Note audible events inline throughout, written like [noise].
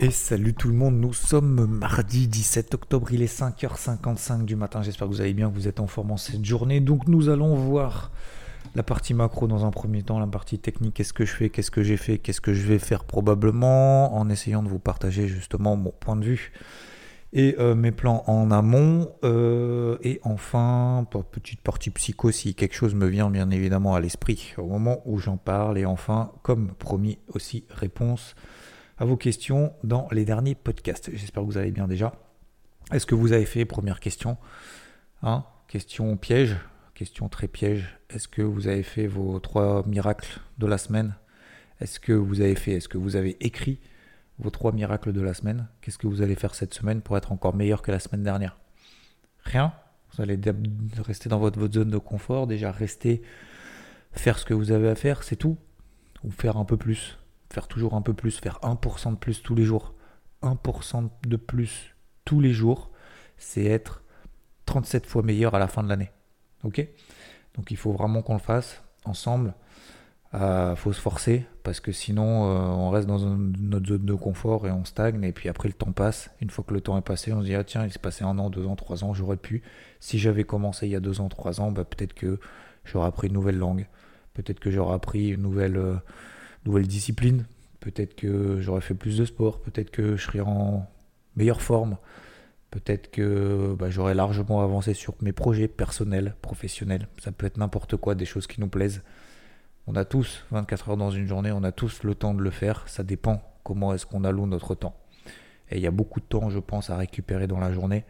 Et salut tout le monde, nous sommes mardi 17 octobre, il est 5h55 du matin, j'espère que vous allez bien, que vous êtes en forme en cette journée. Donc nous allons voir la partie macro dans un premier temps, la partie technique, qu'est-ce que je fais, qu'est-ce que j'ai fait, qu'est-ce que je vais faire probablement, en essayant de vous partager justement mon point de vue et euh, mes plans en amont. Euh, et enfin, petite partie psycho, si quelque chose me vient bien évidemment à l'esprit au moment où j'en parle. Et enfin, comme promis aussi, réponse à vos questions dans les derniers podcasts. J'espère que vous allez bien déjà. Est-ce que vous avez fait, première question, hein, question piège, question très piège, est-ce que vous avez fait vos trois miracles de la semaine? Est-ce que vous avez fait, est-ce que vous avez écrit vos trois miracles de la semaine? Qu'est-ce que vous allez faire cette semaine pour être encore meilleur que la semaine dernière? Rien. Vous allez rester dans votre, votre zone de confort, déjà rester, faire ce que vous avez à faire, c'est tout. Ou faire un peu plus faire toujours un peu plus, faire 1% de plus tous les jours. 1% de plus tous les jours, c'est être 37 fois meilleur à la fin de l'année. Ok? Donc il faut vraiment qu'on le fasse ensemble. Il euh, faut se forcer parce que sinon euh, on reste dans notre zone de confort et on stagne et puis après le temps passe. Une fois que le temps est passé, on se dit ah tiens il s'est passé un an, deux ans, trois ans, j'aurais pu. Si j'avais commencé il y a deux ans, trois ans, bah, peut-être que j'aurais appris une nouvelle langue, peut-être que j'aurais appris une nouvelle euh, nouvelle discipline. Peut-être que j'aurais fait plus de sport, peut-être que je serais en meilleure forme, peut-être que bah, j'aurais largement avancé sur mes projets personnels, professionnels. Ça peut être n'importe quoi, des choses qui nous plaisent. On a tous 24 heures dans une journée, on a tous le temps de le faire. Ça dépend comment est-ce qu'on alloue notre temps. Et il y a beaucoup de temps, je pense, à récupérer dans la journée.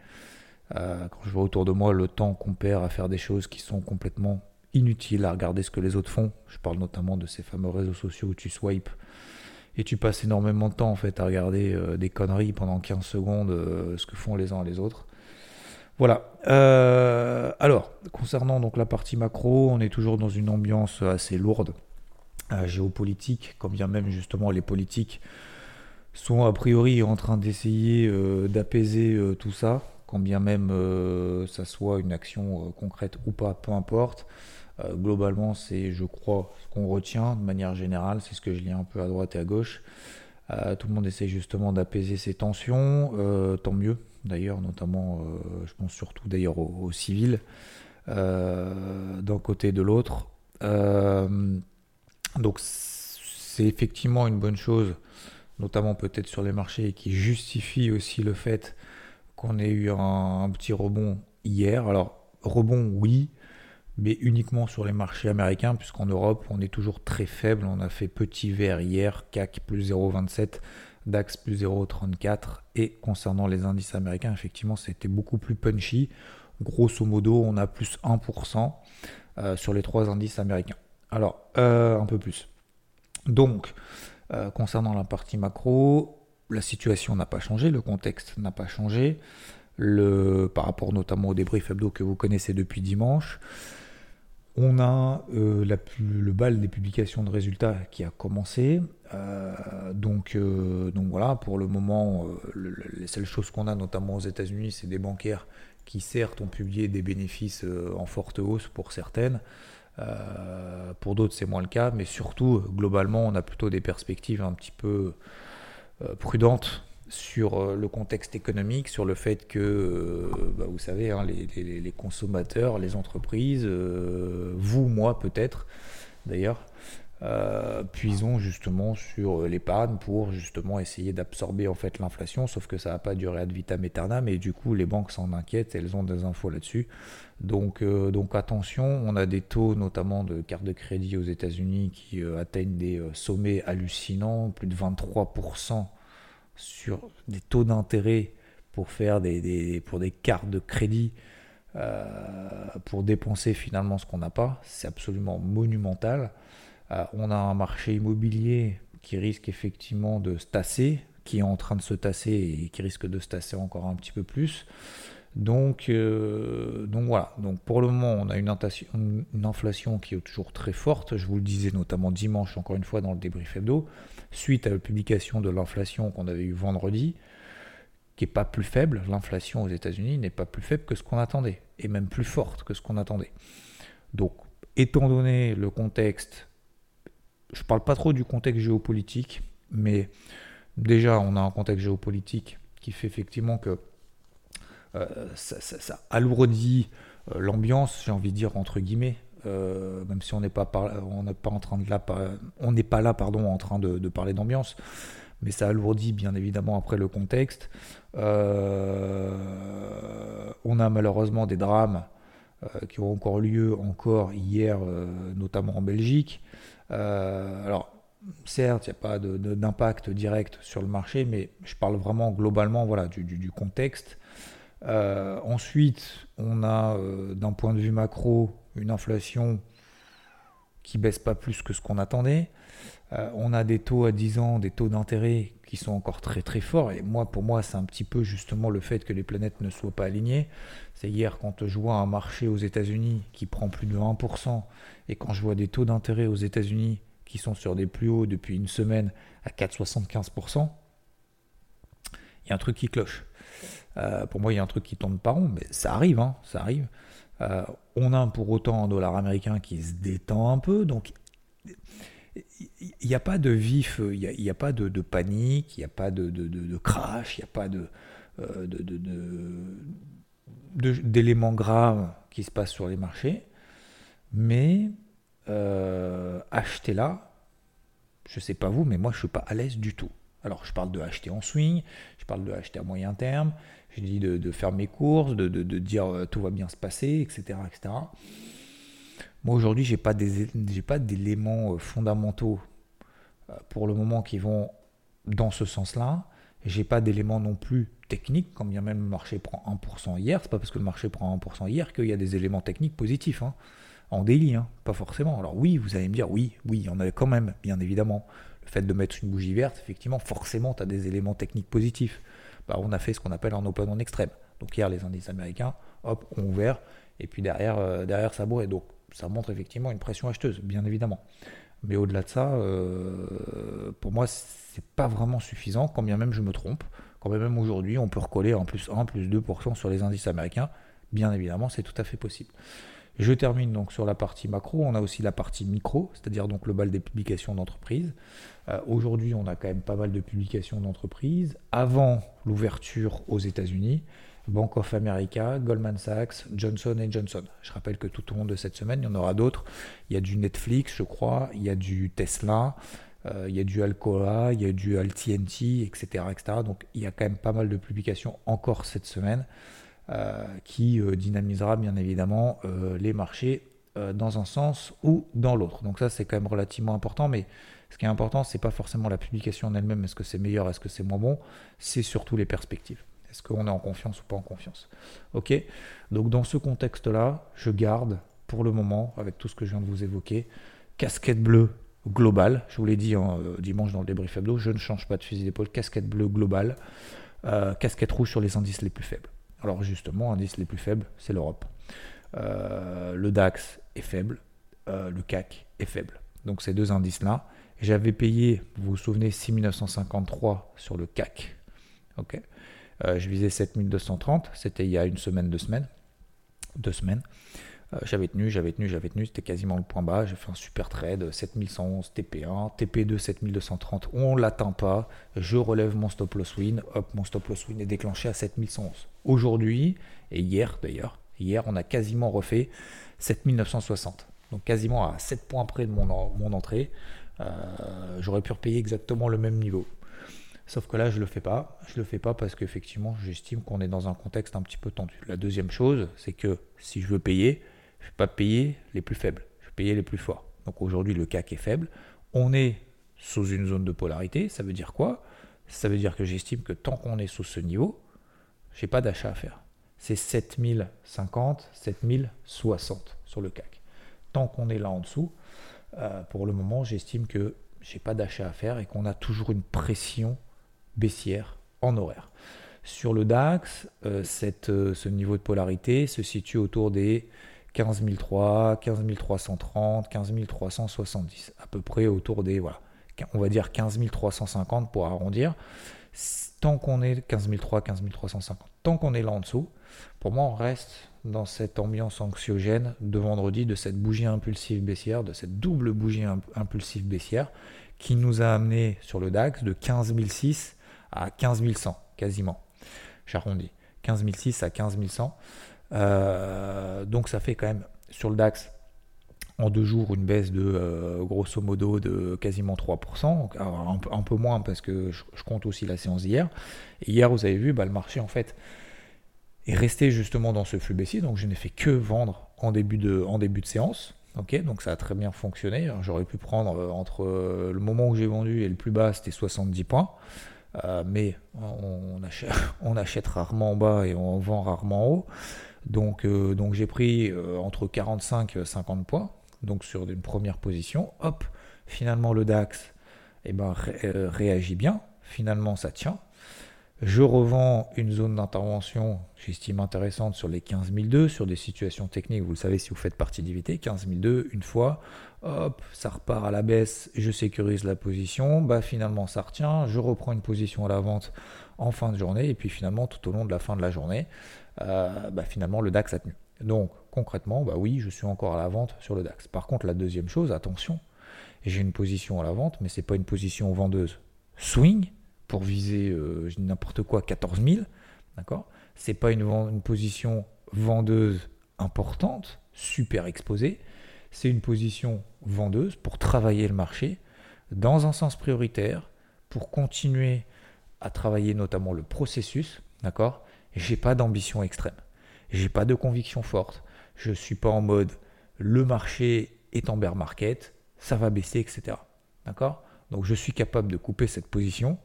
Euh, quand je vois autour de moi le temps qu'on perd à faire des choses qui sont complètement inutile à regarder ce que les autres font. Je parle notamment de ces fameux réseaux sociaux où tu swipes et tu passes énormément de temps en fait à regarder euh, des conneries pendant 15 secondes, euh, ce que font les uns les autres. Voilà. Euh, alors, concernant donc la partie macro, on est toujours dans une ambiance assez lourde, géopolitique, quand bien même justement les politiques sont a priori en train d'essayer d'apaiser tout ça, quand bien même ça soit une action concrète ou pas, peu importe. Euh, globalement, c'est, je crois, ce qu'on retient de manière générale, c'est ce que je lis un peu à droite et à gauche. Euh, tout le monde essaie justement d'apaiser ses tensions, euh, tant mieux d'ailleurs, notamment, je pense surtout d'ailleurs aux, civils, d'un côté et de l'autre. donc c'est effectivement une bonne chose, notamment peut-être sur les marchés, qui justifie aussi le fait qu'on ait eu un petit rebond hier. Alors, rebond, oui, mais uniquement sur les marchés américains, puisqu'en Europe, on est toujours très faible. On a fait petit vert hier, CAC plus 0,27, DAX plus 0,34. Et concernant les indices américains, effectivement, c'était beaucoup plus punchy. Grosso modo, on a plus 1% euh, sur les trois indices américains. Alors, euh, un peu plus. Donc, euh, concernant la partie macro, la situation n'a pas changé, le contexte n'a pas changé. Le, par rapport notamment au débrief hebdo que vous connaissez depuis dimanche. On a euh, le bal des publications de résultats qui a commencé. Euh, donc, euh, donc voilà, pour le moment, les seules choses qu'on a, notamment aux États-Unis, c'est des bancaires qui certes ont publié des bénéfices en forte hausse pour certaines. pour d'autres, c'est moins le cas, mais surtout, globalement, on a plutôt des perspectives un petit peu prudentes sur euh, le contexte économique, sur le fait que, euh, bah, vous savez, hein, les, consommateurs, les entreprises, euh, vous, moi peut-être d'ailleurs, puisons justement sur l'épargne pour justement essayer d'absorber en fait l'inflation, sauf que ça n'a pas duré ad vitam aeternam et du coup les banques s'en inquiètent, elles ont des infos là-dessus. Donc, attention, on a des taux notamment de cartes de crédit aux États-Unis qui atteignent des sommets hallucinants, plus de 23% sur des taux d'intérêt pour faire des, pour des cartes de crédit, pour dépenser finalement ce qu'on n'a pas. C'est absolument monumental. on a un marché immobilier qui risque effectivement de se tasser, qui est en train de se tasser et qui risque de se tasser encore un petit peu plus. Donc, euh, donc voilà. Donc pour le moment, on a une, une, inflation qui est toujours très forte. Je vous le disais notamment dimanche, encore une fois, dans le débrief hebdo, suite à la publication de l'inflation qu'on avait eu vendredi, qui n'est pas plus faible. L'inflation aux États-Unis n'est pas plus faible que ce qu'on attendait, et même plus forte que ce qu'on attendait. Donc, étant donné le contexte, je ne parle pas trop du contexte géopolitique, mais déjà, on a un contexte géopolitique qui fait effectivement que euh, ça, alourdit euh, l'ambiance, j'ai envie de dire entre guillemets, euh, même si on n'est pas, pas en train de là, on n'est pas là, pardon, en train de, parler d'ambiance, mais ça alourdit bien évidemment après le contexte. on a malheureusement des drames qui ont encore lieu encore hier, notamment en Belgique. alors certes, il n'y a pas d'impact direct sur le marché, mais je parle vraiment globalement voilà, du contexte. Euh, ensuite, on a euh, d'un point de vue macro une inflation qui baisse pas plus que ce qu'on attendait. Euh, on a des taux à 10 ans, des taux d'intérêt qui sont encore très très forts. Et moi, pour moi, c'est un petit peu justement le fait que les planètes ne soient pas alignées. C'est hier quand je vois un marché aux États-Unis qui prend plus de 1%, et quand je vois des taux d'intérêt aux États-Unis qui sont sur des plus hauts depuis une semaine à 4,75%, il y a un truc qui cloche. Euh, pour moi, il y a un truc qui tourne pas rond, mais ça arrive, hein, ça arrive. Euh, on a pour autant un dollar américain qui se détend un peu, donc il n'y a pas de vif, il n'y a, pas de, panique, il n'y a pas de, crash, il n'y a pas euh, d'éléments graves qui se passent sur les marchés, mais acheter là, je ne sais pas vous, mais moi je ne suis pas à l'aise du tout. Alors je parle de acheter en swing, je parle de acheter à moyen terme, j'ai dit de, faire mes courses, de, dire euh, tout va bien se passer, etc. etc. Moi aujourd'hui, j'ai pas pas d'éléments euh, fondamentaux euh, pour le moment qui vont dans ce sens-là. J'ai pas d'éléments non plus techniques, quand bien même le marché prend 1% hier. C'est pas parce que le marché prend 1% hier qu'il y a des éléments techniques positifs. Hein. En daily, hein. pas forcément. Alors oui, vous allez me dire, oui, oui, il y en avait quand même, bien évidemment. Le fait de mettre une bougie verte, effectivement, forcément, tu as des éléments techniques positifs. Bah, on a fait ce qu'on appelle un open en extrême. Donc hier, les indices américains, hop, ont ouvert, et puis derrière, euh, derrière ça bourre. donc ça montre effectivement une pression acheteuse, bien évidemment. Mais au-delà de ça, euh, pour moi, c'est pas vraiment suffisant, quand bien même je me trompe. Quand bien même aujourd'hui, on peut recoller en plus 1, plus 2% sur les indices américains. Bien évidemment, c'est tout à fait possible. Je termine donc sur la partie macro. On a aussi la partie micro, c'est-à-dire donc le bal des publications d'entreprise. Euh, aujourd'hui, on a quand même pas mal de publications d'entreprises. Avant l'ouverture aux États-Unis, Bank of America, Goldman Sachs, Johnson Johnson. Je rappelle que tout au long de cette semaine, il y en aura d'autres. Il y a du Netflix, je crois, il y a du Tesla, euh, il y a du Alcoa, il y a du AlTNT, etc., etc. Donc il y a quand même pas mal de publications encore cette semaine qui dynamisera bien évidemment les marchés dans un sens ou dans l'autre. Donc ça c'est quand même relativement important, mais ce qui est important, c'est pas forcément la publication en elle-même, est-ce que c'est meilleur, est-ce que c'est moins bon, c'est surtout les perspectives. Est-ce qu'on est en confiance ou pas en confiance Ok? Donc dans ce contexte-là, je garde pour le moment, avec tout ce que je viens de vous évoquer, casquette bleue globale. Je vous l'ai dit hein, euh, dimanche dans le débrief hebdo, je ne change pas de fusil d'épaule, casquette bleue globale, euh, casquette rouge sur les indices les plus faibles. Alors justement, indices les plus faibles, c'est l'Europe. Euh, le DAX est faible, le CAC est faible. Donc ces deux indices-là, j'avais payé, vous vous souvenez, 6953 sur le CAC. Ok. Euh, je visais 7230, c'était il y a une semaine, deux semaines. Deux semaines. Euh, j'avais tenu, j'avais tenu, j'avais tenu, c'était quasiment le point bas. J'ai fait un super trade, 7111 TP1, TP2 7230, on l'atteint pas. Je relève mon stop loss win, hop, mon stop loss win est déclenché à 7111. Aujourd'hui, et hier d'ailleurs, hier on a quasiment refait 7960. Donc quasiment à 7 points près de mon, entrée. Euh, j'aurais pu repayer exactement le même niveau. Sauf que là, je ne le fais pas. Je le fais pas parce qu'effectivement, j'estime qu'on est dans un contexte un petit peu tendu. La deuxième chose, c'est que si je veux payer, je ne vais pas payer les plus faibles. Je vais payer les plus forts. Donc aujourd'hui, le CAC est faible. On est sous une zone de polarité. Ça veut dire quoi? Ça veut dire que j'estime que tant qu'on est sous ce niveau, j'ai pas d'achat à faire. C'est 7050, 7060 sur le CAC. Tant qu'on est là en dessous, euh, pour le moment, j'estime que j'ai pas d'achat à faire et qu'on a toujours une pression baissière en horaire. Sur le DAX, euh, euh, ce niveau de polarité se situe autour des 15 300, 15 330, 15 370, à peu près autour des, voilà, on va dire 15 350 pour arrondir. Tant qu'on est 15 300, 15 350, tant qu'on est là en dessous, pour moi, on reste dans cette ambiance anxiogène de vendredi, de cette bougie impulsive baissière, de cette double bougie impulsive baissière qui nous a amené sur le DAX de 15 600 à 15 100 quasiment. J'arrondis. 15 600 à 15 100. Euh, donc ça fait quand même sur le DAX en deux jours une baisse de euh, grosso modo de quasiment 3%, un, peu moins parce que je, compte aussi la séance d'hier. Hier, vous avez vu, bah, le marché en fait est resté justement dans ce flux baissier, donc je n'ai fait que vendre en début de, en début de séance. Donc ça a très bien fonctionné. J'aurais pu prendre euh, entre le moment où j'ai vendu et le plus bas, c'était 70 points. mais on achète, [laughs] on achète, rarement en bas et on vend rarement en haut. Donc, euh, donc j'ai pris euh, entre 45 et 50 points, donc sur une première position. Hop, finalement le DAX eh ben, euh, réagit bien, finalement ça tient. Je revends une zone d'intervention, j'estime intéressante, sur les 15002, sur des situations techniques, vous le savez si vous faites partie d'IVT, 15002, une fois, hop, ça repart à la baisse, je sécurise la position, bah finalement ça retient, je reprends une position à la vente en fin de journée, et puis finalement tout au long de la fin de la journée, euh, bah, finalement le DAX a tenu. Donc concrètement, bah oui, je suis encore à la vente sur le DAX. Par contre, la deuxième chose, attention, j'ai une position à la vente, mais ce n'est pas une position vendeuse swing pour viser euh, n'importe quoi 14 000, d'accord? C'est pas une, une position vendeuse importante, super exposée. C'est une position vendeuse pour travailler le marché dans un sens prioritaire, pour continuer à travailler notamment le processus, d'accord? J'ai pas d'ambition extrême. J'ai pas de conviction forte. Je suis pas en mode le marché est en bear market, ça va baisser, etc. D'accord? Donc je suis capable de couper cette position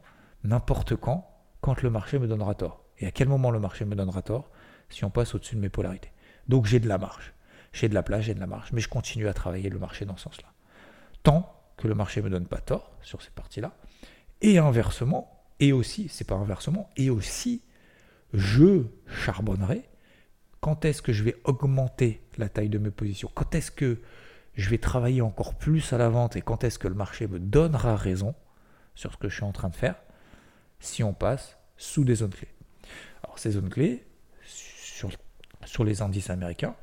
n'importe quand, quand le marché me donnera tort. Et à quel moment le marché me donnera tort? Si on passe au-dessus de mes polarités. Donc j'ai de la marge. J'ai de la place, j'ai de la marge. Mais je continue à travailler le marché dans ce sens-là. Tant que le marché ne me donne pas tort sur ces parties-là. Et inversement, et aussi, c'est pas inversement, et aussi je charbonnerai, quand est-ce que je vais augmenter la taille de mes positions? Quand est-ce que je vais travailler encore plus à la vente et quand est-ce que le marché me donnera raison sur ce que je suis en train de faire si on passe sous des zones clés? Alors ces zones clés, sur, les indices américains,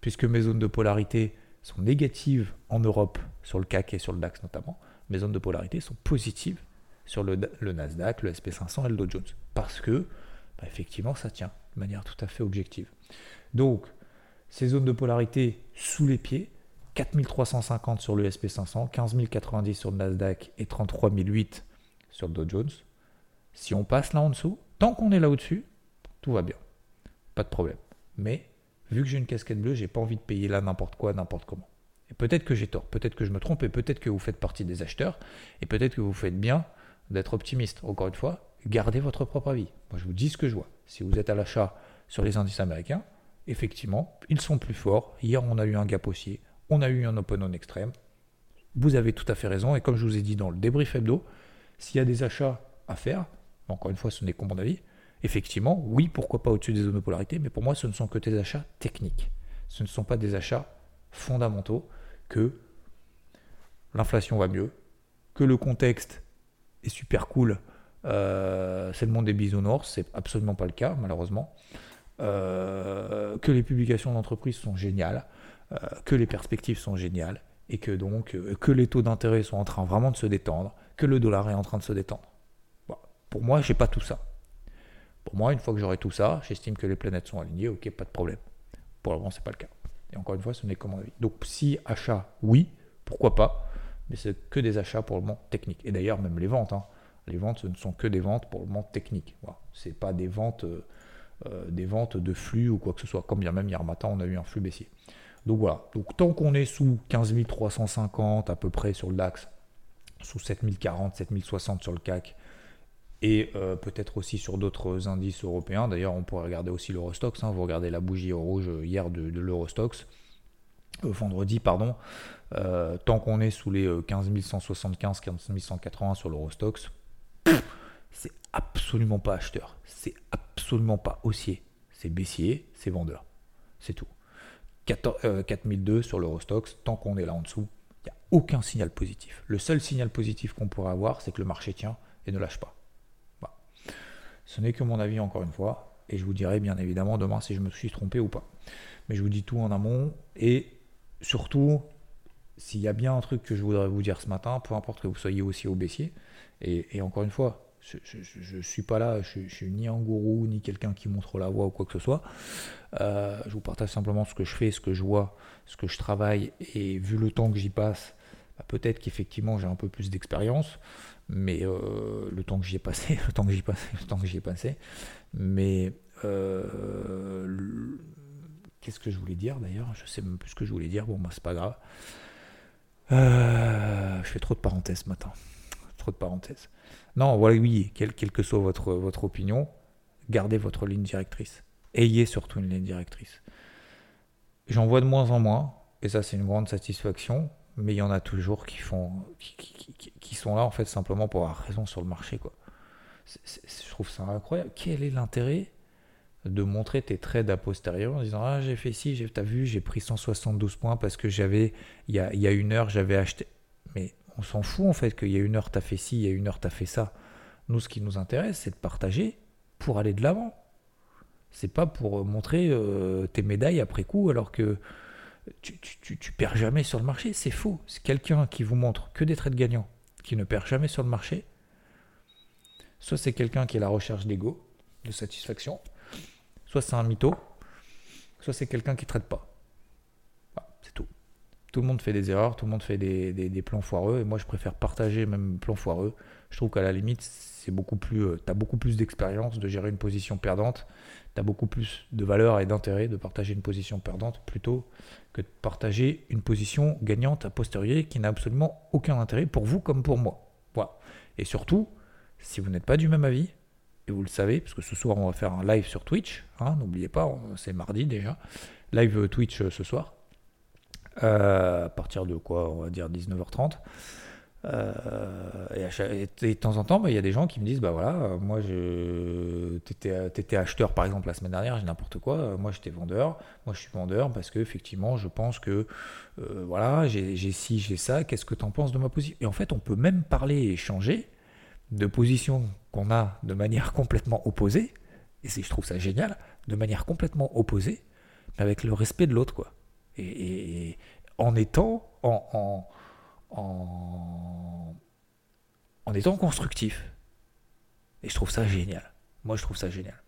puisque mes zones de polarité sont négatives en Europe, sur le CAC et sur le DAX notamment, mes zones de polarité sont positives sur le, le Nasdaq, le SP500 et le Dow Jones. Parce que bah, effectivement, ça tient de manière tout à fait objective. Donc, ces zones de polarité sous les pieds, 4350 sur le SP500, 15090 sur le Nasdaq et 33008 sur le Dow Jones. Si on passe là en dessous, tant qu'on est là au-dessus, tout va bien. Pas de problème. Mais vu que j'ai une casquette bleue, j'ai pas envie de payer là n'importe quoi, n'importe comment. Et peut-être que j'ai tort, peut-être que je me trompe, et peut-être que vous faites partie des acheteurs, et peut-être que vous faites bien d'être optimiste. Encore une fois, gardez votre propre avis. Moi, je vous dis ce que je vois. Si vous êtes à l'achat sur les indices américains, effectivement, ils sont plus forts. Hier, on a eu un gap haussier, on a eu un open on extrême. Vous avez tout à fait raison. Et comme je vous ai dit dans le débrief hebdo, s'il y a des achats à faire, encore une fois, ce n'est que mon avis, effectivement, oui, pourquoi pas au-dessus des zones de polarité, mais pour moi, ce ne sont que des achats techniques. Ce ne sont pas des achats fondamentaux que l'inflation va mieux, que le contexte est super cool euh, c'est le monde des bisounours, c'est absolument pas le cas, malheureusement. Euh, que les publications d'entreprise sont géniales, euh, que les perspectives sont géniales, et que donc que les taux d'intérêt sont en train vraiment de se détendre, que le dollar est en train de se détendre. Pour moi, j'ai pas tout ça. Pour moi, une fois que j'aurai tout ça, j'estime que les planètes sont alignées, ok, pas de problème. Pour le moment, c'est pas le cas. Et encore une fois, ce n'est que mon avis. Donc, si achat, oui, pourquoi pas, mais c'est que des achats pour le moment techniques. Et d'ailleurs, même les ventes. Hein. Les ventes, ce ne sont que des ventes pour le moment techniques. Voilà. Ce n'est pas des ventes, euh, euh, des ventes de flux ou quoi que ce soit. Comme bien même hier matin, on a eu un flux baissier. Donc voilà. Donc tant qu'on est sous 15 350 à peu près sur le DAX, sous 7040, 7060 sur le CAC, et euh, peut-être aussi sur d'autres indices européens. D'ailleurs, on pourrait regarder aussi l'Eurostox. Hein. Vous regardez la bougie rouge hier de, l'Eurostox, euh, vendredi, pardon. Tant qu'on est sous les 15 175, 15 180 sur l'Eurostox, c'est absolument pas acheteur. C'est absolument pas haussier. C'est baissier, c'est vendeur. C'est tout. 4002 sur l'Eurostox, tant qu'on est là en dessous, il n'y a aucun signal positif. Le seul signal positif qu'on pourrait avoir, c'est que le marché tient et ne lâche pas. Ce n'est que mon avis encore une fois, et je vous dirai bien évidemment demain si je me suis trompé ou pas. Mais je vous dis tout en amont, et surtout, s'il y a bien un truc que je voudrais vous dire ce matin, peu importe que vous soyez aussi au baissier, et, encore une fois, je ne suis pas là, je, ne suis ni un gourou, ni quelqu'un qui montre la voie ou quoi que ce soit. Euh, je vous partage simplement ce que je fais, ce que je vois, ce que je travaille, et vu le temps que j'y passe, bah, peut-être qu'effectivement j'ai un peu plus d'expérience mais euh, le temps que j'y ai passé, [laughs] le temps que j'y passé, le temps que j'y ai passé. Mais euh, qu'est-ce que je voulais dire d'ailleurs? Je sais même plus ce que je voulais dire. Bon, moi, c'est pas grave. Euh, je fais trop de parenthèses ce matin. De parenthèses. Non, voilà, oui, quelle, que soit votre, votre opinion, gardez votre ligne directrice. Ayez surtout une ligne directrice. J'en vois de moins en moins, et ça, c'est une grande satisfaction mais il y en a toujours qui font qui, sont là en fait simplement pour avoir raison sur le marché quoi. je trouve ça incroyable. Quel est l'intérêt de montrer tes trades a posteriori en disant ah j'ai fait ci, t'as vu j'ai pris 172 points parce que j'avais il y a, y a une heure j'avais acheté. Mais on s'en fout en fait qu'il y a une heure t'as fait ci, il y a une heure t'as fait ça. Nous ce qui nous intéresse c'est de partager pour aller de l'avant. C'est pas pour montrer euh, tes médailles après coup alors que tu, tu, perds jamais sur le marché, c'est faux. C'est quelqu'un qui vous montre que des trades gagnants, qui ne perd jamais sur le marché. Soit c'est quelqu'un qui est à la recherche d'ego, de satisfaction, soit c'est un mytho, soit c'est quelqu'un qui ne traite pas. c'est tout. Tout le monde fait des erreurs, tout le monde fait des, plans foireux, et moi je préfère partager même plans foireux. Je trouve qu'à la limite, c'est beaucoup plus, euh, tu as beaucoup plus d'expérience de gérer une position perdante tu as beaucoup plus de valeur et d'intérêt de partager une position perdante plutôt que de partager une position gagnante a posteriori qui n'a absolument aucun intérêt pour vous comme pour moi. Voilà. Et surtout, si vous n'êtes pas du même avis, et vous le savez, parce que ce soir on va faire un live sur Twitch, hein, n'oubliez pas, c'est mardi déjà, live Twitch euh, ce soir, euh, à partir de quoi, on va dire 19h30. Euh, et, de temps en temps, bah, il y a des gens qui me disent Bah voilà, euh, moi, t'étais acheteur par exemple la semaine dernière, j'ai n'importe quoi. Euh, moi, j'étais vendeur. Moi, je suis vendeur parce que effectivement, je pense que voilà, j'ai ci, j'ai ça. Qu'est-ce que tu en penses de ma position Et en fait, on peut même parler et échanger de positions qu'on a de manière complètement opposée. Et je trouve ça génial, de manière complètement opposée, mais avec le respect de l'autre, quoi. Et, en étant en en, en étant constructif. Et je trouve ça génial. Moi, je trouve ça génial.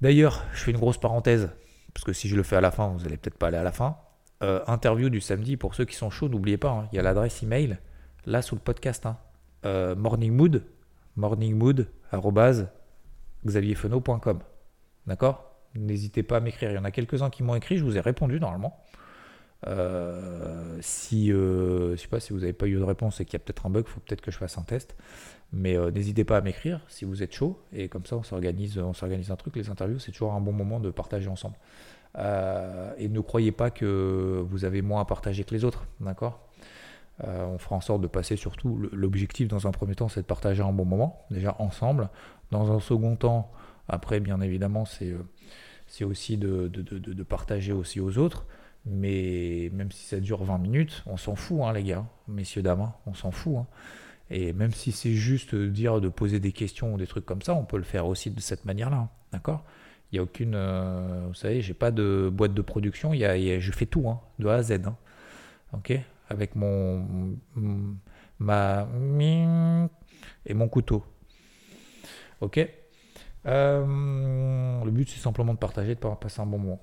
D'ailleurs, je fais une grosse parenthèse, parce que si je le fais à la fin, vous n'allez peut-être pas aller à la fin. Euh, interview du samedi, pour ceux qui sont chauds, n'oubliez pas, hein, il y a l'adresse email, là sous le podcast, hein, euh, morningmood, morningmood, xavierfenot.com. D'accord? N'hésitez pas à m'écrire. Il y en a quelques-uns qui m'ont écrit, je vous ai répondu normalement. Euh, si euh, je sais pas si vous n'avez pas eu de réponse et qu'il y a peut-être un bug, il faut peut-être que je fasse un test. Mais euh, n'hésitez pas à m'écrire si vous êtes chaud et comme ça on s'organise, on s'organise un truc. Les interviews c'est toujours un bon moment de partager ensemble. et ne croyez pas que vous avez moins à partager que les autres, d'accord? On fera en sorte de passer surtout. L'objectif dans un premier temps c'est de partager un bon moment déjà ensemble. Dans un second temps, après bien évidemment c'est c'est aussi de, de, de, partager aussi aux autres. Mais même si ça dure 20 minutes, on s'en fout, hein, les gars, messieurs, dames, hein, on s'en fout. Hein. Et même si c'est juste dire de poser des questions ou des trucs comme ça, on peut le faire aussi de cette manière-là. D'accord? Il n'y a aucune. Euh, vous savez, j'ai pas de boîte de production, y a, je fais tout, de A à Z. Ok? Avec mon. ma. et mon couteau. Ok? Euh, Le but, c'est simplement de partager, de passer un bon moment.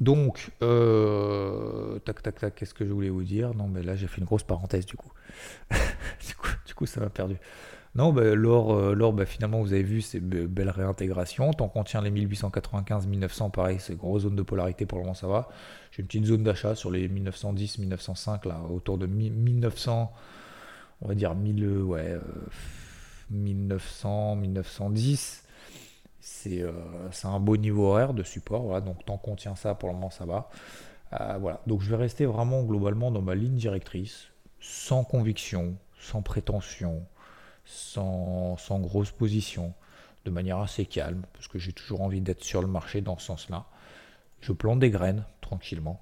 Donc, euh, tac, tac, tac, qu'est-ce que je voulais vous dire? Non, mais là, j'ai fait une grosse parenthèse, du coup. [laughs] du, coup ça m'a perdu. Non, bah, l'or, euh, bah, finalement, vous avez vu, c'est belle réintégration. Tant qu'on tient les 1895-1900, pareil, c'est grosse zone de polarité, pour le moment, ça va. J'ai une petite zone d'achat sur les 1910-1905, là, autour de 1900, on va dire 1000, ouais, 1900, 1910. C'est un beau niveau horaire de support. Donc tant qu'on tient ça, pour le moment, ça va. voilà. Donc je vais rester vraiment globalement dans ma ligne directrice, sans conviction, sans prétention, sans, grosse position, de manière assez calme, parce que j'ai toujours envie d'être sur le marché dans ce sens-là. Je plante des graines tranquillement.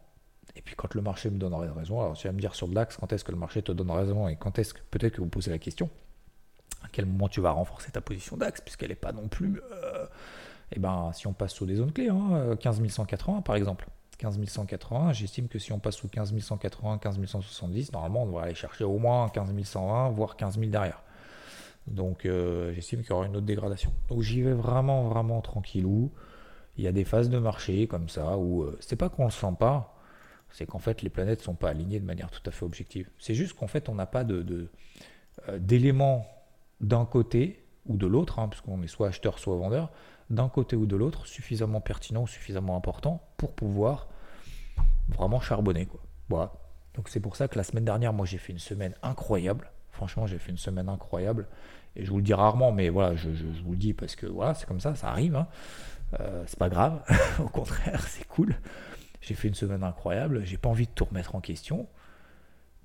Et puis quand le marché me donnerait raison, alors tu vas me dire sur le quand est-ce que le marché te donne raison et quand est-ce que peut-être que vous posez la question, à quel moment tu vas renforcer ta position DAX, puisqu'elle n'est pas non plus... Euh, eh ben, si on passe sous des zones clés, hein, 15 euh, 180 par exemple, 15 180, j'estime que si on passe sous 15 180, 15 170, normalement on devrait aller chercher au moins 15 120, voire 15 000 derrière. Donc euh, j'estime qu'il y aura une autre dégradation. Donc j'y vais vraiment, vraiment tranquillou. Il y a des phases de marché comme ça où euh, c'est pas qu'on le sent pas, c'est qu'en fait les planètes sont pas alignées de manière tout à fait objective. C'est juste qu'en fait on n'a pas de, d'éléments d'un côté ou de l'autre, hein, parce qu'on est soit acheteur soit vendeur, d'un côté ou de l'autre suffisamment pertinent ou suffisamment important pour pouvoir vraiment charbonner. Quoi. Voilà. Donc c'est pour ça que la semaine dernière, moi j'ai fait une semaine incroyable. Franchement, j'ai fait une semaine incroyable. Et je vous le dis rarement, mais voilà, je, vous le dis parce que voilà, c'est comme ça, ça arrive. Hein. Euh, c'est pas grave, [laughs] au contraire, [laughs] c'est cool. J'ai fait une semaine incroyable, j'ai pas envie de tout remettre en question,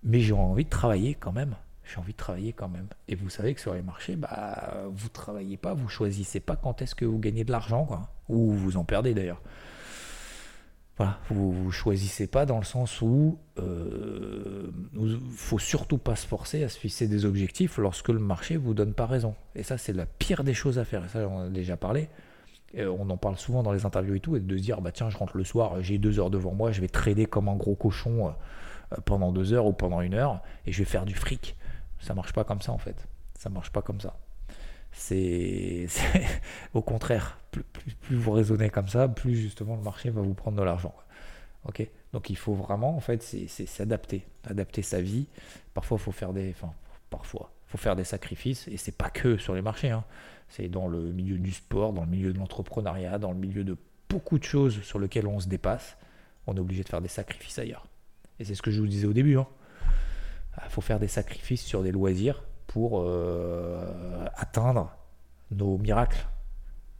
mais j'ai envie de travailler quand même. J'ai envie de travailler quand même. Et vous savez que sur les marchés, bah, vous travaillez pas, vous choisissez pas quand est-ce que vous gagnez de l'argent, quoi. Ou vous en perdez d'ailleurs vous, ne choisissez pas dans le sens où il euh, faut surtout pas se forcer à se fixer des objectifs lorsque le marché vous donne pas raison. Et ça, c'est la pire des choses à faire. Et ça, on a déjà parlé. on en parle souvent dans les interviews et tout, et de se dire, bah tiens, je rentre le soir, j'ai deux heures devant moi, je vais trader comme un gros cochon euh, pendant deux heures ou pendant une heure, et je vais faire du fric. Ça marche pas comme ça en fait. Ça marche pas comme ça. C'est [laughs] au contraire, plus, vous raisonnez comme ça, plus justement le marché va vous prendre de l'argent. Ok, donc il faut vraiment en fait s'adapter, adapter sa vie. Parfois il faut faire des, enfin parfois faut faire des sacrifices et c'est pas que sur les marchés. Hein. C'est dans le milieu du sport, dans le milieu de l'entrepreneuriat, dans le milieu de beaucoup de choses sur lesquelles on se dépasse. On est obligé de faire des sacrifices ailleurs. Et c'est ce que je vous disais au début. Hein. Ah, faut faire des sacrifices sur des loisirs pour euh, atteindre nos miracles.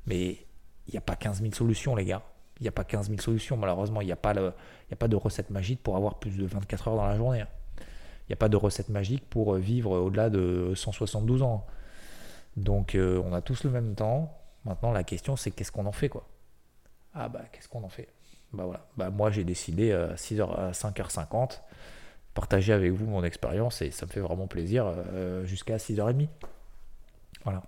Mais il n'y a pas 15 000 solutions, les gars. Il n'y a pas 15 000 solutions, malheureusement. Il n'y a, pas a pas de recette magique pour avoir plus de 24 heures dans la journée. Il n'y a pas de recette magique pour vivre au-delà de 172 ans. Donc euh, on a tous le même temps. Maintenant, la question, c'est qu'est-ce qu'on en fait, quoi? Ah bah, qu'est-ce qu'on en fait? Bah voilà. Bah moi, j'ai décidé à 6h, à 5h50 partager avec vous mon expérience et ça me fait vraiment plaisir euh, jusqu'à 6h30. Voilà.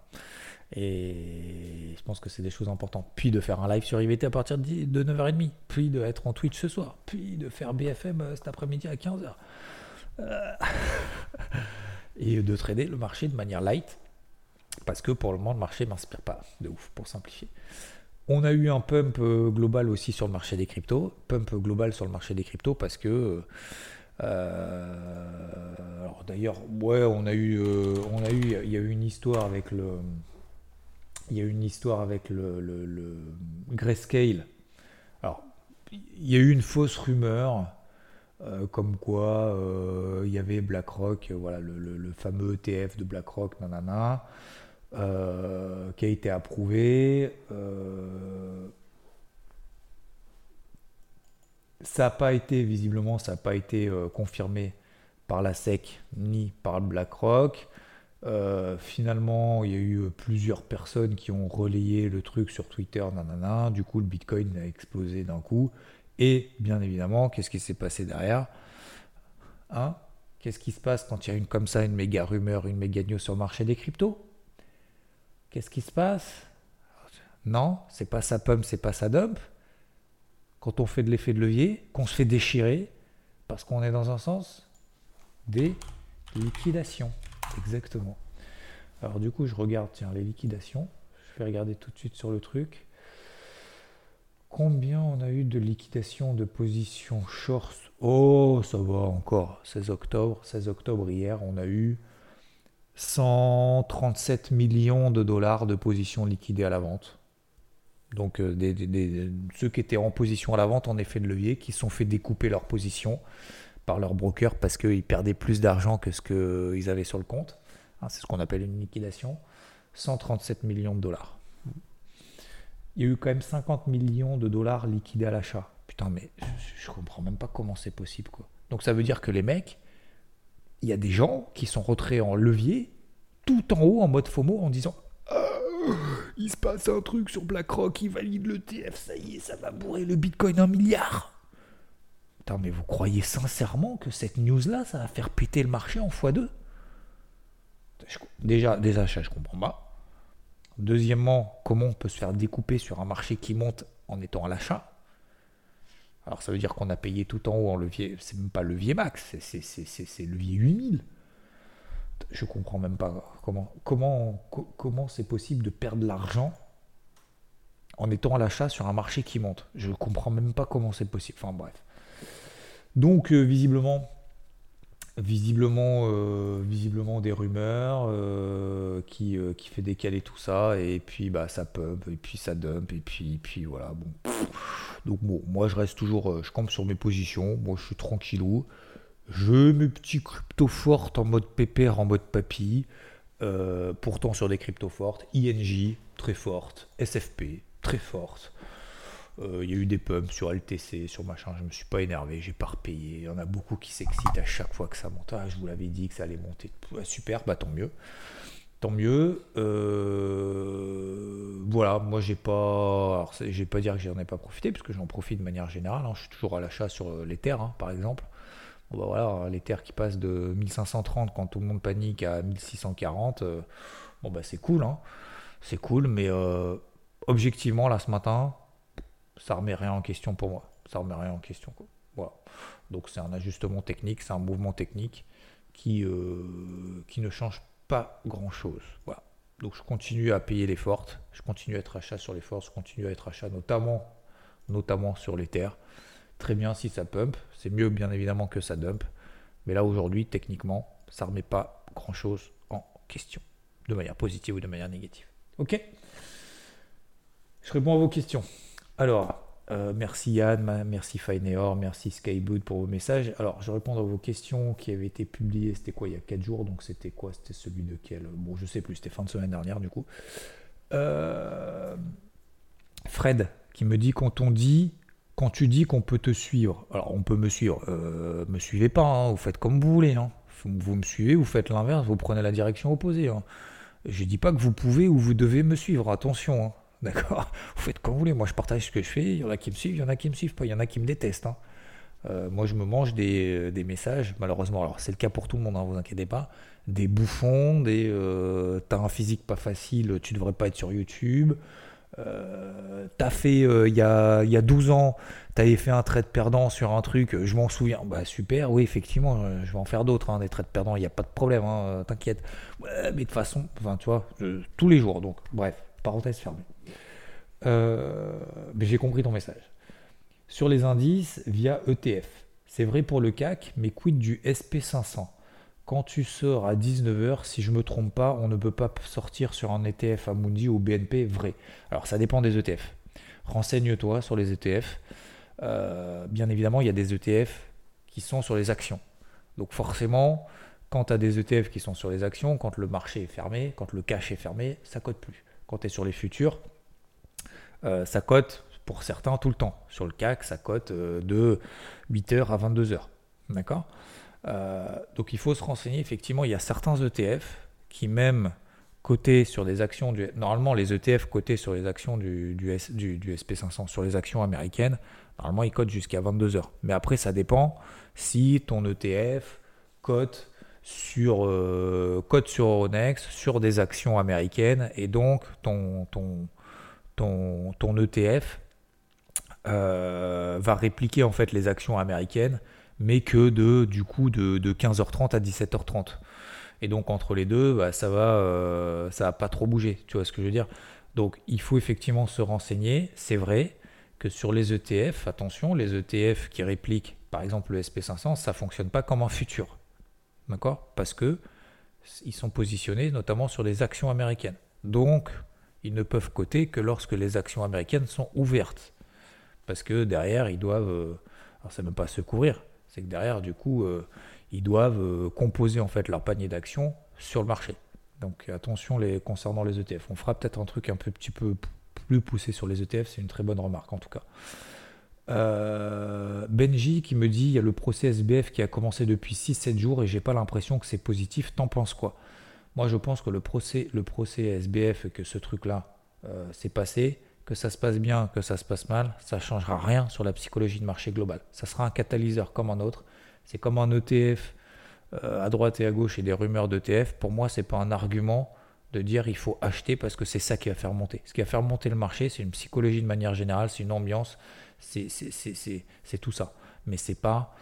Et je pense que c'est des choses importantes. Puis de faire un live sur IVT à partir de 9h30. Puis de être en Twitch ce soir. Puis de faire BFM euh, cet après-midi à 15h. Euh, [laughs] et de trader le marché de manière light. Parce que pour le moment, le marché ne m'inspire pas de ouf, pour simplifier. On a eu un pump global aussi sur le marché des cryptos. Pump global sur le marché des cryptos parce que alors d'ailleurs, ouais, on a eu, euh, on a eu, il y a eu une histoire avec le, il y a une histoire avec le, le, Grayscale. Alors, il y a eu une fausse rumeur. Euh, comme quoi il y avait BlackRock, voilà le, fameux ETF de BlackRock, nanana, qui a été approuvé. Ça n'a pas été, visiblement, ça n'a pas été euh, confirmé par la SEC ni par BlackRock. Euh, finalement, il y a eu euh, plusieurs personnes qui ont relayé le truc sur Twitter, nanana. Du coup, le Bitcoin a explosé d'un coup. Et bien évidemment, qu'est-ce qui s'est passé derrière? Hein? Qu'est-ce qui se passe quand il y a une comme ça, une méga rumeur, une méga news sur le marché des cryptos? Qu'est-ce qui se passe? Non, c'est pas ça pump, c'est pas ça dump quand on fait de l'effet de levier, qu'on se fait déchirer, parce qu'on est dans un sens des liquidations. Exactement. Alors du coup, je regarde, tiens, les liquidations. Je vais regarder tout de suite sur le truc. Combien on a eu de liquidations de positions short Oh, ça va encore. 16 octobre. 16 octobre hier, on a eu 137 millions de dollars de positions liquidées à la vente. Donc euh, ceux qui étaient en position à la vente en effet de levier, qui sont fait découper leur position par leur broker parce qu'ils perdaient plus d'argent que ce qu'ils avaient sur le compte. Hein, c'est ce qu'on appelle une liquidation. 137 millions de dollars. Il y a eu quand même 50 millions de dollars liquidés à l'achat. Putain, mais je, je comprends même pas comment c'est possible, quoi. Donc ça veut dire que les mecs, il y a des gens qui sont rentrés en levier, tout en haut, en mode FOMO, en disant il se passe un truc sur BlackRock, il valide le TF, ça y est, ça va bourrer le Bitcoin un milliard. Putain, mais vous croyez sincèrement que cette news-là, ça va faire péter le marché en x2 Je- Déjà, des achats, je comprends pas. Deuxièmement, comment on peut se faire découper sur un marché qui monte en étant à l'achat? Alors ça veut dire qu'on a payé tout en haut en levier, c'est même pas levier max, c'est levier 8000. Je comprends même pas comment comment co- comment c'est possible de perdre de l'argent en étant à l'achat sur un marché qui monte. Je comprends même pas comment c'est possible. Enfin bref. Donc euh, visiblement visiblement, euh, visiblement des rumeurs euh, qui, qui fait décaler tout ça et puis bah ça pump et puis ça dump et puis, puis voilà bon donc bon moi je reste toujours je campe sur mes positions moi je suis tranquillou je mes petits crypto fortes en mode pépère en mode papy Euh, pourtant sur des cryptos fortes INJ très forte SFP très forte euh, il y a eu des pumps sur LTC, sur machin, je me suis pas énervé, j'ai pas repayé. Il y en a beaucoup qui s'excitent à chaque fois que ça monte. Ah, je vous l'avais dit que ça allait monter. Super, bah tant mieux. Tant mieux. Euh, voilà, moi j'ai pas. Alors, vais pas dire que j'en ai pas profité, parce que j'en profite de manière générale. hein. Je suis toujours à l'achat sur les terres, hein, par exemple. Bon, bah voilà, les terres qui passent de 1530 quand tout le monde panique à 1640, euh, bon bah c'est cool, hein. C'est cool, mais euh, objectivement, là ce matin, ça remet rien en question pour moi. Ça remet rien en question. quoi. Voilà. Donc c'est un ajustement technique, c'est un mouvement technique qui, euh, qui ne change pas grand chose. Voilà. Donc je continue à payer les fortes, je continue à être achat sur les fortes, je continue à être achat notamment, notamment sur les terres. Très bien si ça pump, c'est mieux bien évidemment que ça dump. Mais là aujourd'hui, techniquement, ça remet pas grand chose en question, de manière positive ou de manière négative. Ok? Je réponds à vos questions. Alors, euh, merci Yann, merci Fineor, merci Skyboot pour vos messages. Alors, je réponds à vos questions qui avaient été publiées, c'était quoi, il y a 4 jours, donc c'était quoi? C'était celui de quel? Bon, je sais plus, c'était fin de semaine dernière du coup. Euh, Fred, qui me dit quand on dit, quand tu dis qu'on peut te suivre, alors on peut me suivre, euh, me suivez pas, hein, vous faites comme vous voulez, hein. vous, me suivez, vous faites l'inverse, vous prenez la direction opposée. hein. Je dis pas que vous pouvez ou vous devez me suivre, attention. hein. [laughs] D'accord Vous faites comme vous voulez. Moi, je partage ce que je fais. Il y en a qui me suivent, il y en a qui me suivent pas. Il y en a qui me détestent. hein. Euh, moi, je me mange des, des messages, malheureusement. Alors, c'est le cas pour tout le monde, hein, vous inquiétez pas. Des bouffons, des euh, t'as un physique pas facile, tu devrais pas être sur YouTube. Euh, t'as fait euh, il y, a, y a 12 ans, t'avais fait un trade perdant sur un truc, je m'en souviens. Bah super, oui, effectivement, euh, je vais en faire d'autres, hein, des trades perdants, il n'y a pas de problème, hein, euh, t'inquiète. Mais de toute façon, tu vois, tous les jours, donc, bref, parenthèse fermée. Euh, mais j'ai compris ton message. Sur les indices via ETF. C'est vrai pour le CAC, mais quid du SP500 Quand tu sors à 19h, si je me trompe pas, on ne peut pas sortir sur un ETF Amundi ou BNP vrai. Alors ça dépend des ETF. Renseigne-toi sur les ETF. Euh, bien évidemment, il y a des ETF qui sont sur les actions. Donc forcément, quand tu as des ETF qui sont sur les actions, quand le marché est fermé, quand le cash est fermé, ça cote plus. Quand tu es sur les futurs, euh, ça cote pour certains tout le temps. Sur le CAC, ça cote euh, de 8h à 22h. D'accord? Donc il faut se renseigner. Effectivement, il y a certains ETF qui, même cotés sur des actions du. Normalement, les ETF cotés sur les actions du, du, S- du- du SP500, sur les actions américaines, normalement, ils cotent jusqu'à 22h. Mais après, ça dépend si ton ETF cote sur, euh, cote sur Euronext, sur des actions américaines, et donc ton, ton, ton, ton ETF euh, va répliquer en fait les actions américaines, mais que de du coup de, de 15h30 à 17h30. Et donc entre les deux, bah, ça va, euh, ça va pas trop bouger. Tu vois ce que je veux dire Donc il faut effectivement se renseigner. C'est vrai que sur les ETF, attention, les ETF qui répliquent par exemple le SP500, ça fonctionne pas comme un futur, d'accord? Parce que ils sont positionnés notamment sur les actions américaines. Donc ils ne peuvent coter que lorsque les actions américaines sont ouvertes. Parce que derrière, ils doivent. euh, alors, c'est même pas se couvrir, c'est que derrière, du coup, euh, ils doivent euh, composer en fait leur panier d'actions sur le marché. Donc attention concernant les ETF. On fera peut-être un truc un petit peu plus poussé sur les ETF, c'est une très bonne remarque en tout cas. Euh, Benji qui me dit il y a le procès SBF qui a commencé depuis 6-7 jours et j'ai pas l'impression que c'est positif. T'en penses quoi? Moi je pense que le procès, le procès SBF, que ce truc-là s'est passé, que ça se passe bien, que ça se passe mal, ça changera rien sur la psychologie de marché global. Ça sera un catalyseur comme un autre. C'est comme un ETF euh, à droite et à gauche et des rumeurs d'ETF. Pour moi, c'est pas un argument de dire il faut acheter parce que c'est ça qui va faire monter. Ce qui va faire monter le marché, c'est une psychologie de manière générale, c'est une ambiance, c'est tout ça. Mais c'est pas,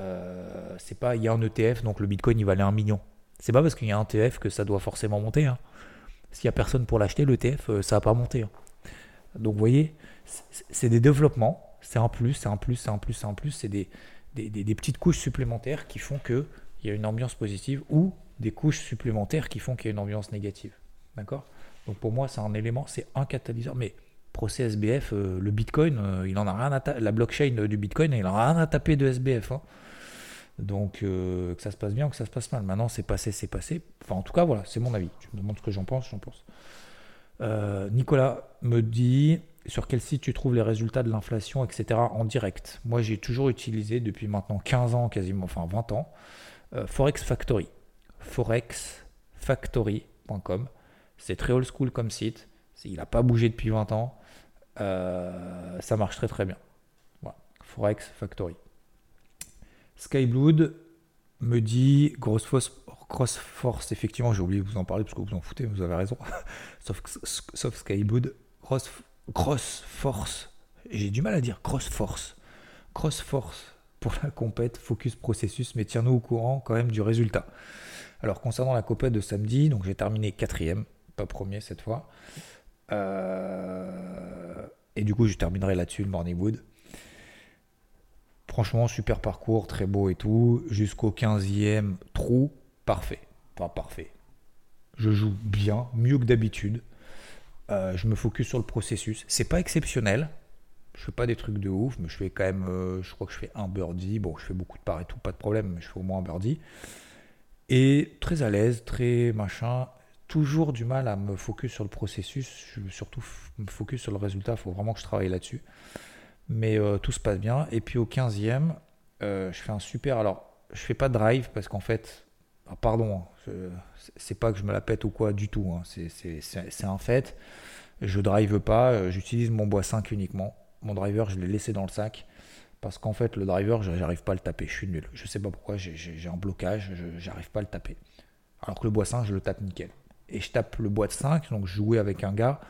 euh, pas, il y a un ETF, donc le Bitcoin il valait un million. C'est pas parce qu'il y a un ETF que ça doit forcément monter. Hein. S'il y a personne pour l'acheter, l'ETF, euh, ça va pas monter. Hein. Donc vous voyez, c'est des développements, c'est un plus, c'est un plus, c'est un plus, c'est un plus, c'est des, des, des, petites couches supplémentaires qui font qu'il y a une ambiance positive ou des couches supplémentaires qui font qu'il y a une ambiance négative. D'accord? Donc pour moi, c'est un élément, c'est un catalyseur. Mais procès SBF, euh, le Bitcoin, euh, il en a rien à la blockchain du Bitcoin, il en a rien à taper de SBF. Hein. Donc euh, que ça se passe bien ou que ça se passe mal. Maintenant, c'est passé, c'est passé. Enfin, en tout cas, voilà, c'est mon avis. Tu me demandes ce que j'en pense, j'en pense. Nicolas me dit sur quel site tu trouves les résultats de l'inflation, etc. en direct. Moi, j'ai toujours utilisé depuis maintenant 15 ans, quasiment, enfin 20 ans, Forex Factory. Forexfactory.com. C'est très old school comme site. Il n'a pas bougé depuis 20 ans. Euh, ça marche très très bien. Voilà. Forex Factory. Skyblood me dit grosse force, effectivement, j'ai oublié de vous en parler parce que vous en foutez, vous avez raison. [laughs] sauf, sauf Skyblood, grosse, grosse force. J'ai du mal à dire grosse force. Grosse force pour la compète, focus processus, mais tiens-nous au courant quand même du résultat. Alors concernant la compète de samedi, donc j'ai terminé quatrième, pas premier cette fois. Euh, et du coup, je terminerai là-dessus le Morning Wood. Franchement, super parcours, très beau et tout. Jusqu'au 15e trou, parfait. Pas parfait. Je joue bien, mieux que d'habitude. Euh, je me focus sur le processus. C'est pas exceptionnel. Je fais pas des trucs de ouf, mais je fais quand même. Euh, je crois que je fais un birdie. Bon, je fais beaucoup de par et tout, pas de problème, mais je fais au moins un birdie. Et très à l'aise, très machin toujours du mal à me focus sur le processus, je surtout me focus sur le résultat, il faut vraiment que je travaille là-dessus. Mais euh, tout se passe bien. Et puis au 15e, euh, je fais un super. Alors, je fais pas de drive parce qu'en fait, ah, pardon, hein, c'est pas que je me la pète ou quoi du tout. Hein, c'est un fait. Je drive pas, euh, j'utilise mon bois 5 uniquement. Mon driver, je l'ai laissé dans le sac parce qu'en fait, le driver, j'arrive pas à le taper. Je suis nul. Je sais pas pourquoi, j'ai un blocage, j'arrive pas à le taper. Alors que le bois 5, je le tape nickel et je tape le bois de 5. Donc je jouais avec un gars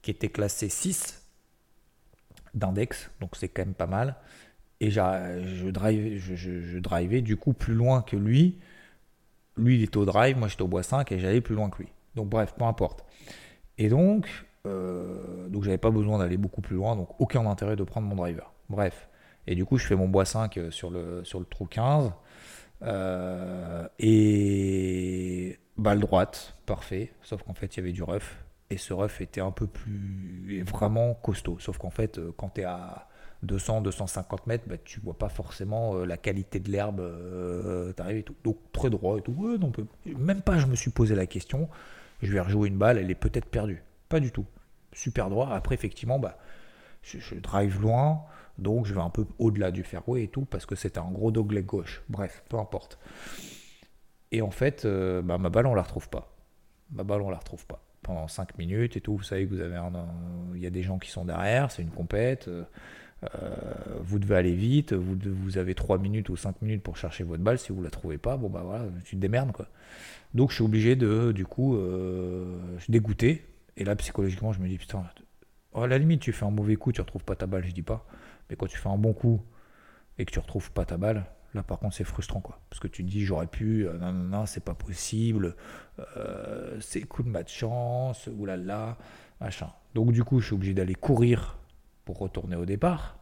qui était classé 6 d'index, donc c'est quand même pas mal. Et je, drive, je, drivais du coup plus loin que lui. Lui, il était au drive, moi j'étais au bois 5 et j'allais plus loin que lui. Donc bref, peu importe. Et donc, euh, donc j'avais pas besoin d'aller beaucoup plus loin, donc aucun intérêt de prendre mon driver. Bref. Et du coup, je fais mon bois 5 sur le, sur le trou 15. Euh, et balle droite, parfait. Sauf qu'en fait, il y avait du rough. Et ce rough était un peu plus. vraiment costaud. Sauf qu'en fait, euh, quand tu es à 200, 250 mètres, bah, tu vois pas forcément euh, la qualité de l'herbe. Euh, et tout. Donc très droit et tout. non, Même pas, je me suis posé la question. Je vais rejouer une balle, elle est peut-être perdue. Pas du tout. Super droit. Après, effectivement, bah, je, drive loin. Donc je vais un peu au-delà du fairway et tout, parce que c'était un gros dogleg gauche. Bref, peu importe. Et en fait, bah, ma balle, on la retrouve pas. Ma balle, on la retrouve pas. Pendant 5 minutes et tout, vous savez que vous avez il y a des gens qui sont derrière, c'est une compète. Euh, vous devez aller vite, vous, avez 3 minutes ou 5 minutes pour chercher votre balle. Si vous la trouvez pas, bon bah voilà, tu te démerdes quoi. Donc je suis obligé de, du coup, euh, je suis dégoûté. Et là, psychologiquement, je me dis putain, à la limite, tu fais un mauvais coup, tu retrouves pas ta balle, je dis pas. Mais quand tu fais un bon coup et que tu retrouves pas ta balle, Là, par contre, c'est frustrant, quoi. Parce que tu te dis, j'aurais pu, euh, non, non, non, c'est pas possible, euh, c'est coup de match chance, oulala, machin. Donc, du coup, je suis obligé d'aller courir pour retourner au départ.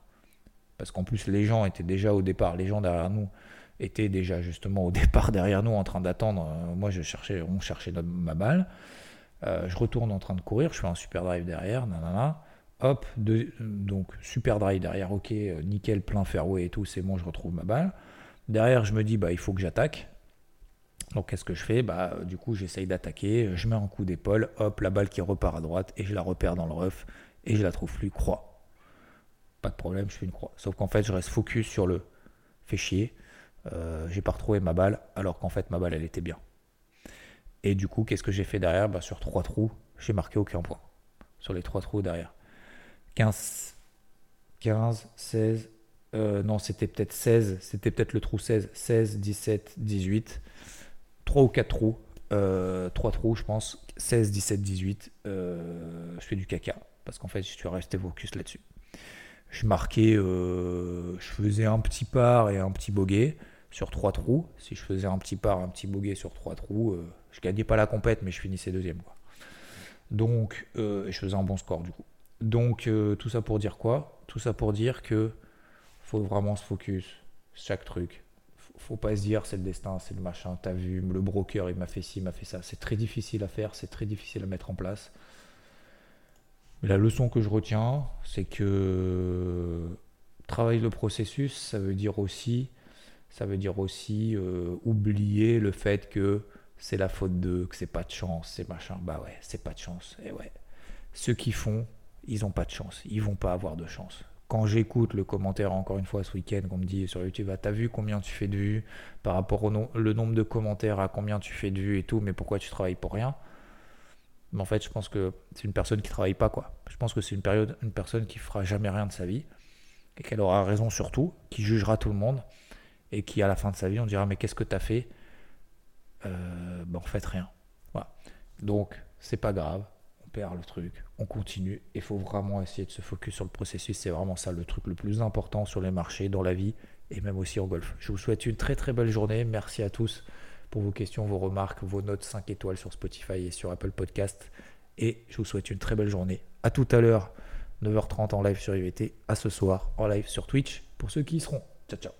Parce qu'en plus, les gens étaient déjà au départ, les gens derrière nous étaient déjà justement au [laughs] départ derrière nous en train d'attendre. Euh, moi, je cherchais, on cherchait ma balle. je retourne en train de courir, je fais un super drive derrière, nanana. Hop, donc super drive derrière, ok, nickel, plein fairway et tout, c'est bon, je retrouve ma balle. Derrière, je me dis, bah, il faut que j'attaque. Donc qu'est-ce que je fais? Bah, Du coup, j'essaye d'attaquer, je mets un coup d'épaule, hop, la balle qui repart à droite, et je la repère dans le rough, et je la trouve plus, croix. Pas de problème, je fais une croix. Sauf qu'en fait, je reste focus sur le fait chier. Euh, j'ai pas retrouvé ma balle, alors qu'en fait, ma balle, elle était bien. Et du coup, qu'est-ce que j'ai fait derrière? Bah, Sur trois trous, j'ai marqué aucun point. Sur les trois trous derrière. 15, 15 16, non, c'était peut-être 16, c'était peut-être le trou 16, 16, 17, 18. 3 ou 4 trous, 3 euh, trous, je pense, 16, 17, 18. je fais du caca parce qu'en fait, je suis resté focus là-dessus. Je marquais, euh, je faisais un petit par et un petit boguet sur 3 trous. Si je faisais un petit par, un petit boguet sur 3 trous, euh, je gagnais pas la compète, mais je finissais deuxième. Quoi. Donc, je faisais un bon score du coup. Donc, tout ça pour dire quoi? Tout ça pour dire que faut vraiment se focus chaque truc faut pas se dire c'est le destin, c'est le machin, t'as vu, le broker il m'a fait ci, il m'a fait ça. C'est très difficile à faire, c'est très difficile à mettre en place. Mais la leçon que je retiens, c'est que travailler le processus, ça veut dire aussi, ça veut dire aussi euh, oublier le fait que c'est la faute d'eux, que c'est pas de chance, c'est machin. Bah ouais, c'est pas de chance. Et ouais, ceux qui font, ils ont pas de chance, ils vont pas avoir de chance quand j'écoute le commentaire encore une fois ce week-end qu'on me dit sur YouTube, ah, t'as vu combien tu fais de vues par rapport au nombre de commentaires à combien tu fais de vues et tout, mais pourquoi tu travailles pour rien? Mais en fait, je pense que c'est une personne qui travaille pas quoi. Je pense que c'est une période, une personne qui fera jamais rien de sa vie et qu'elle aura raison surtout, qui jugera tout le monde et qui à la fin de sa vie on dira mais qu'est-ce que t'as fait? Euh, ben, En fait rien. Voilà. Donc c'est pas grave perd le truc, on continue. Il faut vraiment essayer de se focus sur le processus. C'est vraiment ça le truc le plus important sur les marchés, dans la vie et même aussi en golf. Je vous souhaite une très très belle journée. Merci à tous pour vos questions, vos remarques, vos notes 5 étoiles sur Spotify et sur Apple Podcast. Et je vous souhaite une très belle journée. À tout à l'heure, 9h30 en live sur IVT. À ce soir en live sur Twitch pour ceux qui y seront. Ciao, ciao.